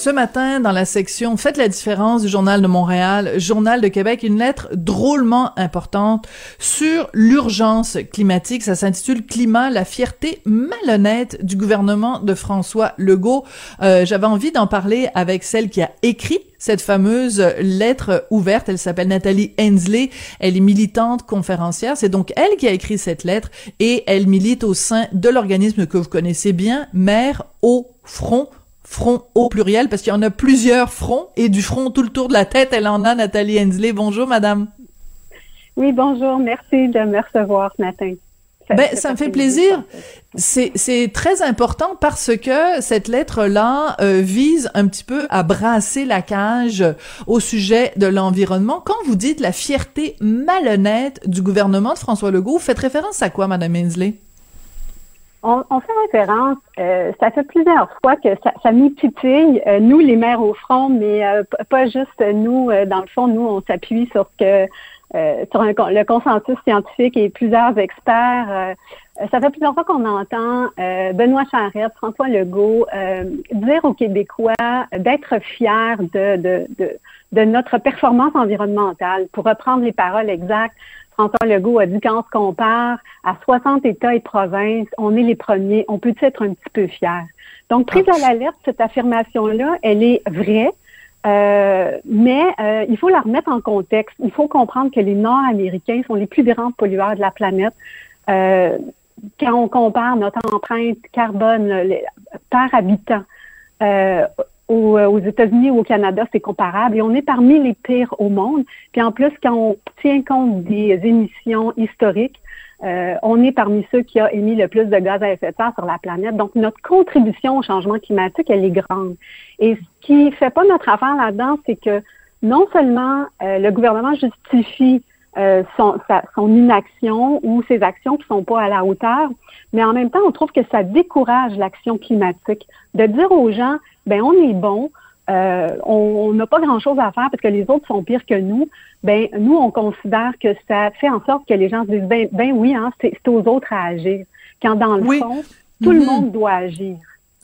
Ce matin, dans la section Faites la différence du Journal de Montréal, Journal de Québec, une lettre drôlement importante sur l'urgence climatique. Ça s'intitule Climat, la fierté malhonnête du gouvernement de François Legault. Euh, J'avais envie d'en parler avec celle qui a écrit cette fameuse lettre ouverte. Elle s'appelle Nathalie Hensley. Elle est militante conférencière. C'est donc elle qui a écrit cette lettre et elle milite au sein de l'organisme que vous connaissez bien, Mère au front front au pluriel, parce qu'il y en a plusieurs fronts, et du front tout le tour de la tête, elle en a, Nathalie Hensley. Bonjour, madame. Oui, bonjour. Merci de me recevoir ce matin. Ben, ça me fait plaisir. C'est très important parce que cette lettre-là euh, vise un petit peu à brasser la cage au sujet de l'environnement. Quand vous dites la fierté malhonnête du gouvernement de François Legault, vous faites référence à quoi, Madame Hensley? On, fait référence, euh, ça fait plusieurs fois que ça, ça nous titille, euh, nous les maires au front, mais euh, pas juste nous. Dans le fond, nous, on s'appuie sur que sur le consensus scientifique et plusieurs experts. ça fait plusieurs fois qu'on entend Benoît Charette, François Legault dire aux Québécois d'être fiers de notre performance environnementale. Pour reprendre les paroles exactes, François Legault a dit quand on se compare à 60 États et provinces, on est les premiers, on peut être un petit peu fiers. Donc, prise à l'alerte, cette affirmation-là, elle est vraie, euh, mais euh, il faut la remettre en contexte. Il faut comprendre que les Nord-Américains sont les plus grands pollueurs de la planète. Euh, quand on compare notre empreinte carbone par habitant euh, euh, aux, États-Unis ou au Canada, c'est comparable et on est parmi les pires au monde. Puis en plus, quand on tient compte des émissions historiques, euh, on est parmi ceux qui a émis le plus de gaz à effet de serre sur la planète. Donc, notre contribution au changement climatique, elle est grande. Et ce qui fait pas notre affaire là-dedans, c'est que non seulement euh, le gouvernement justifie son, son, inaction ou ses actions qui sont pas à la hauteur, mais en même temps, on trouve que ça décourage l'action climatique. De dire aux gens, ben on est bon, euh, on n'a pas grand-chose à faire parce que les autres sont pires que nous, ben nous, on considère que ça fait en sorte que les gens se disent, ben, ben oui, hein, c'est aux autres à agir. Quand dans le fond, tout le mm-hmm. monde doit agir.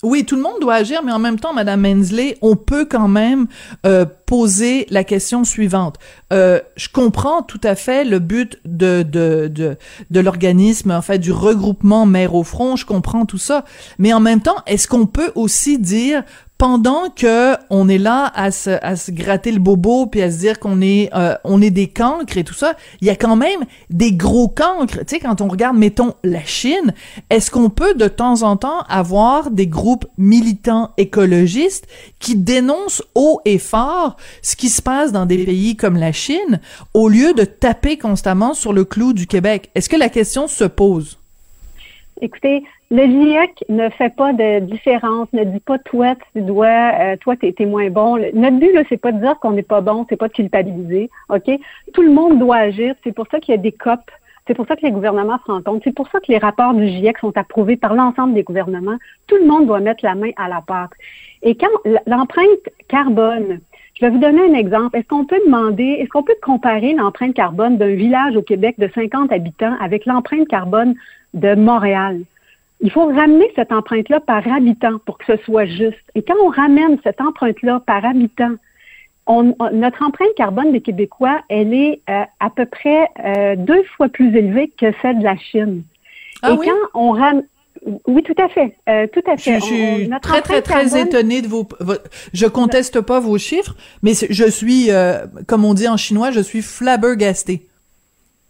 Oui, tout le monde doit agir, mais en même temps, Madame Mensley, on peut quand même euh, poser la question suivante. Euh, je comprends tout à fait le but de de de, de l'organisme, en fait, du regroupement Mère au front. Je comprends tout ça, mais en même temps, est-ce qu'on peut aussi dire pendant que on est là à se, à se gratter le bobo puis à se dire qu'on est euh, on est des cancres et tout ça, il y a quand même des gros cancres. Tu sais, quand on regarde, mettons la Chine, est-ce qu'on peut de temps en temps avoir des groupes militants écologistes qui dénoncent haut et fort ce qui se passe dans des pays comme la Chine au lieu de taper constamment sur le clou du Québec? Est-ce que la question se pose? Écoutez, le GIEC ne fait pas de différence, ne dit pas toi tu dois, euh, toi t'es es moins bon. Notre but là, c'est pas de dire qu'on n'est pas bon, c'est pas de culpabiliser, ok? Tout le monde doit agir. C'est pour ça qu'il y a des COP. C'est pour ça que les gouvernements se rencontrent. C'est pour ça que les rapports du GIEC sont approuvés par l'ensemble des gouvernements. Tout le monde doit mettre la main à la pâte. Et quand l'empreinte carbone, je vais vous donner un exemple. Est-ce qu'on peut demander, est-ce qu'on peut comparer l'empreinte carbone d'un village au Québec de 50 habitants avec l'empreinte carbone de Montréal? Il faut ramener cette empreinte-là par habitant pour que ce soit juste. Et quand on ramène cette empreinte-là par habitant, on, notre empreinte carbone des Québécois, elle est euh, à peu près euh, deux fois plus élevée que celle de la Chine. Ah Et quand on ramène oui, tout à fait, euh, tout à fait. Je, suis très, très, très étonnée de vos. Je conteste pas vos chiffres, mais je suis, comme on dit en chinois, je suis flabbergasté.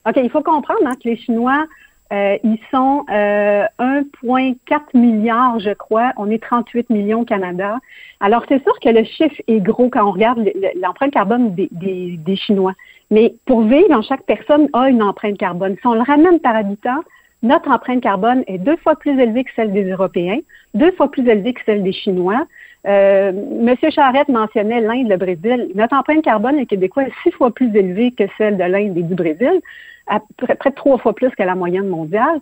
Ok, il faut comprendre hein, que les Chinois euh, ils sont euh, 1,4 milliard, je crois. On est 38 millions au Canada. Alors, c'est sûr que le chiffre est gros quand on regarde l'empreinte carbone des, des, des, Chinois. Mais pour vivre, chaque personne a une empreinte carbone. Si on le ramène par habitant, notre empreinte carbone est deux fois plus élevée que celle des Européens, deux fois plus élevée que celle des Chinois. Euh, Monsieur Charette mentionnait l'Inde, le Brésil. Notre empreinte carbone, les Québécois, est six fois plus élevée que celle de l'Inde et du Brésil à près de trois fois plus que la moyenne mondiale.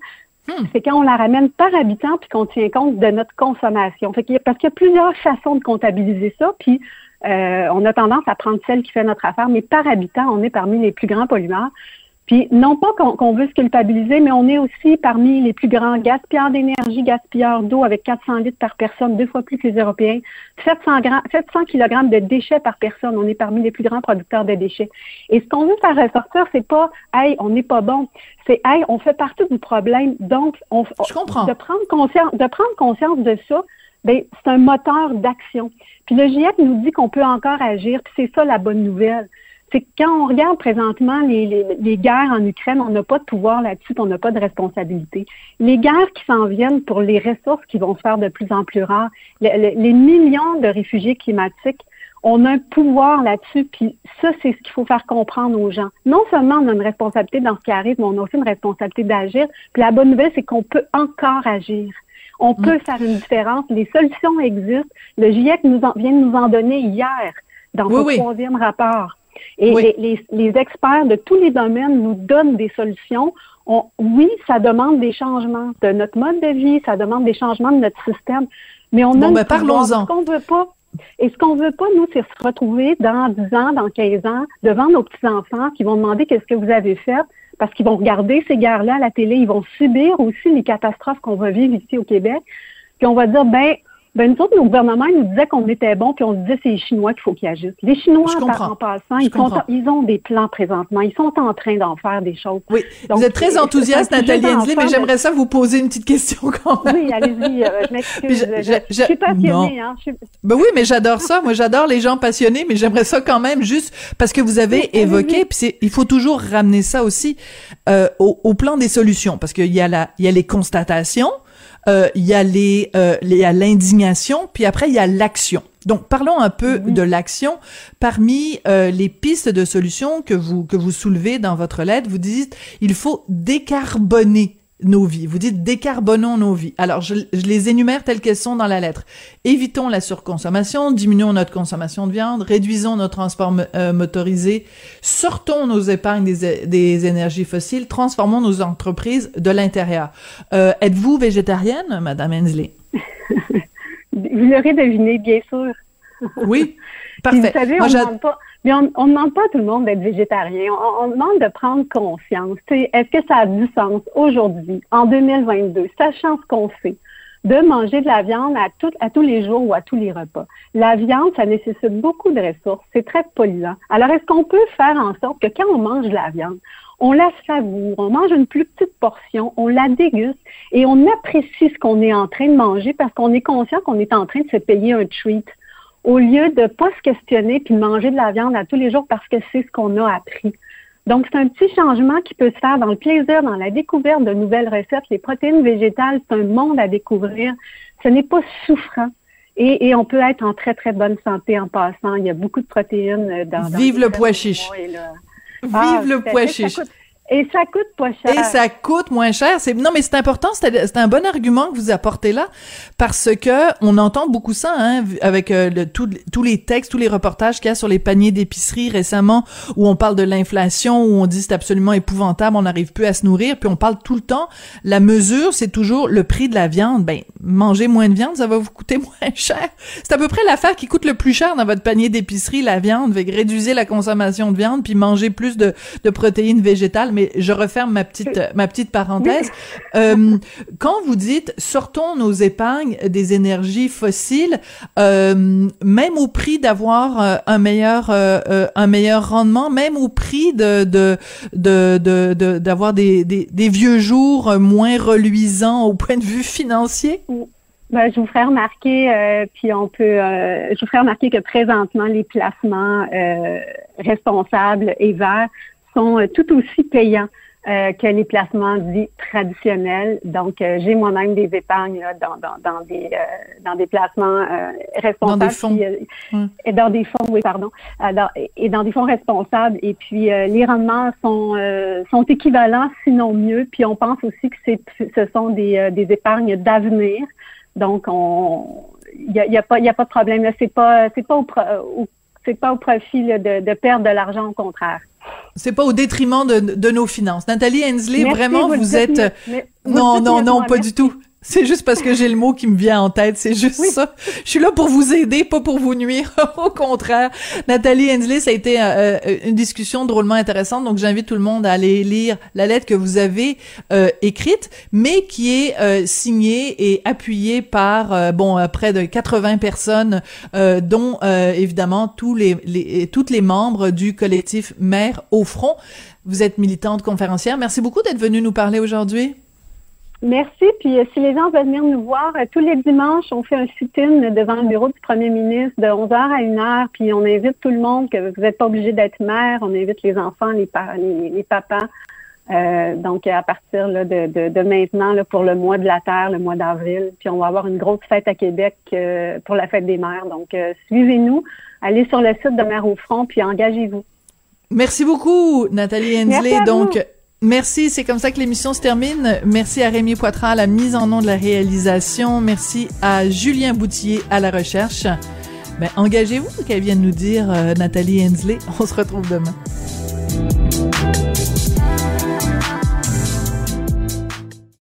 Hmm. C'est quand on la ramène par habitant puis qu'on tient compte de notre consommation. Fait qu'il y a, parce qu'il y a plusieurs façons de comptabiliser ça, puis euh, on a tendance à prendre celle qui fait notre affaire, mais par habitant, on est parmi les plus grands pollueurs. Puis non pas qu'on veut se culpabiliser, mais on est aussi parmi les plus grands gaspilleurs d'énergie, gaspilleurs d'eau avec 400 litres par personne, deux fois plus que les Européens. 700, 700 kg de déchets par personne. On est parmi les plus grands producteurs de déchets. Et ce qu'on veut faire ressortir, c'est pas hey, on n'est pas bon. C'est hey, on fait partie du problème. Donc, on, Je comprends. de prendre conscience, de prendre conscience de ça. Ben, c'est un moteur d'action. Puis le GIEC nous dit qu'on peut encore agir, puis c'est ça la bonne nouvelle c'est que quand on regarde présentement les, les, guerres en Ukraine, on n'a pas de pouvoir là-dessus, on n'a pas de responsabilité. Les guerres qui s'en viennent pour les ressources qui vont se faire de plus en plus rares, les, millions de réfugiés climatiques, on a un pouvoir là-dessus, puis ça, c'est ce qu'il faut faire comprendre aux gens. Non seulement on a une responsabilité dans ce qui arrive, mais on a aussi une responsabilité d'agir. Puis la bonne nouvelle, c'est qu'on peut encore agir. On mm. peut faire une différence. Les solutions existent. Le GIEC nous vient de nous en donner hier dans son troisième rapport. Et les, experts de tous les domaines nous donnent des solutions. oui, ça demande des changements de notre mode de vie, ça demande des changements de notre système, mais on a ben, parlons-en. Ce qu'on veut pas. Et ce qu'on veut pas, nous, c'est se retrouver dans 10 ans, dans 15 ans, devant nos petits-enfants qui vont demander qu'est-ce que vous avez fait, parce qu'ils vont regarder ces guerres-là à la télé, ils vont subir aussi les catastrophes qu'on va vivre ici au Québec. Puis on va dire, ben, ben, nous autres, nos gouvernements, ils nous disaient qu'on était bons, puis on se disait c'est les Chinois qu'il faut qu'ils agissent. Les Chinois, en, passant, ils, sont, ils, ont des plans présentement. Ils sont en train d'en faire des choses. Oui. vous êtes très enthousiaste, Nathalie Hensley, mais j'aimerais ça vous poser une petite question quand même. Oui, allez-y. Euh, je m'excuse. Je, suis passionnée. Hein, Ben oui, mais j'adore ça. Moi, j'adore les gens passionnés, mais j'aimerais ça quand même juste parce que vous avez évoqué, puis il faut toujours ramener ça aussi euh, au, au plan des solutions, parce qu'il y a la, il y a les constatations, il y a les, euh, il y a l'indignation, puis après il y a l'action. Donc parlons un peu de l'action. Parmi euh, les pistes de solutions que vous que vous soulevez dans votre lettre, vous dites il faut décarboner nos vies. Vous dites décarbonons nos vies. Alors, je, les énumère telles qu'elles sont dans la lettre. Évitons la surconsommation, diminuons notre consommation de viande, réduisons nos transports euh, motorisés, sortons nos épargnes des, des, énergies fossiles, transformons nos entreprises de l'intérieur. Euh, êtes-vous végétarienne, Madame Hensley? vous l'aurez deviné, bien sûr. Oui, parfait. vous savez, on ne pas mais on ne demande pas à tout le monde d'être végétarien. On, demande de prendre conscience. Est-ce que ça a du sens aujourd'hui, en 2022, sachant ce qu'on sait, de manger de la viande à, à tous les jours ou à tous les repas? La viande, ça nécessite beaucoup de ressources. C'est très polluant. Alors, est-ce qu'on peut faire en sorte que quand on mange de la viande, on la savoure, on mange une plus petite portion, on la déguste et on apprécie ce qu'on est en train de manger parce qu'on est conscient qu'on est en train de se payer un treat? Au lieu de pas se questionner puis de manger de la viande à tous les jours parce que c'est ce qu'on a appris. Donc, c'est un petit changement qui peut se faire dans le plaisir, dans la découverte de nouvelles recettes. Les protéines végétales, c'est un monde à découvrir. Ce n'est pas souffrant. Et, on peut être en très, très bonne santé en passant. Il y a beaucoup de protéines dans... Vive le pois chiche! Vive ah, le pois chiche! Et ça coûte pas cher. Et ça coûte moins cher. C'est non, mais c'est important. C'est un bon argument que vous apportez là parce que on entend beaucoup ça hein, avec euh, tous les textes, tous les reportages qu'il y a sur les paniers d'épicerie récemment où on parle de l'inflation, où on dit c'est absolument épouvantable, on n'arrive plus à se nourrir, puis on parle tout le temps. La mesure, c'est toujours le prix de la viande. Ben manger moins de viande, ça va vous coûter moins cher. C'est à peu près l'affaire qui coûte le plus cher dans votre panier d'épicerie, la viande. Réduire la consommation de viande puis manger plus de, de protéines végétales mais je referme ma petite ma petite parenthèse. Euh, quand vous dites sortons nos épargnes des énergies fossiles, euh, même au prix d'avoir euh, un meilleur un meilleur rendement, même au prix de de de d'avoir des, des, des vieux jours moins reluisants au point de vue financier? Ben, je vous ferai remarquer, puis on peut, je vous ferai remarquer que présentement les placements responsables et verts sont euh, tout aussi payants euh, que les placements dits traditionnels. Donc, euh, j'ai moi-même des épargnes dans, dans, dans, des, dans des placements responsables. Dans des fonds. et dans des fonds, oui, pardon. et dans des fonds responsables. Et puis, les rendements sont, sont équivalents, sinon mieux. Puis, on pense aussi que c'est, ce sont des, des épargnes d'avenir. Donc, on il n'y a, y a, pas, y a pas de problème. Là. C'est pas, c'est pas au, c'est pas au profit de, de perdre de l'argent, au contraire. C'est pas au détriment de, de, nos finances. Nathalie Hensley, vraiment, vous, êtes... non, non, non, pas du tout. C'est juste parce que j'ai le mot qui me vient en tête, c'est juste ça. Je suis là pour vous aider, pas pour vous nuire. Au contraire. Nathalie Hensley, ça a été euh, euh, une discussion drôlement intéressante, donc j'invite tout le monde à aller lire la lettre que vous avez euh, écrite, mais qui est signée et appuyée par bon près de 80 personnes, dont évidemment tous les, les toutes les membres du collectif Mère au front. Vous êtes militante conférencière. Merci beaucoup d'être venue nous parler aujourd'hui. Merci. Puis euh, si les gens veulent venir nous voir, euh, tous les dimanches, on fait un sit-in devant le bureau du premier ministre de 11h à 1h. Puis on invite tout le monde, que vous n'êtes pas obligé d'être mère. On invite les enfants, les, les, papas. Euh, donc à partir de, maintenant là, pour le mois de la Terre, le mois d'avril. Puis on va avoir une grosse fête à Québec pour la fête des mères. Donc suivez-nous, allez sur le site de Mère au Front, puis engagez-vous. Merci beaucoup, Nathalie Hensley. Donc, Merci, c'est comme ça que l'émission se termine. Merci à Rémi Poitras à la mise en nom de la réalisation. Merci à Julien Boutier à la recherche. Ben, engagez-vous, qu'elle vienne nous dire, euh, Nathalie Hensley. On se retrouve demain.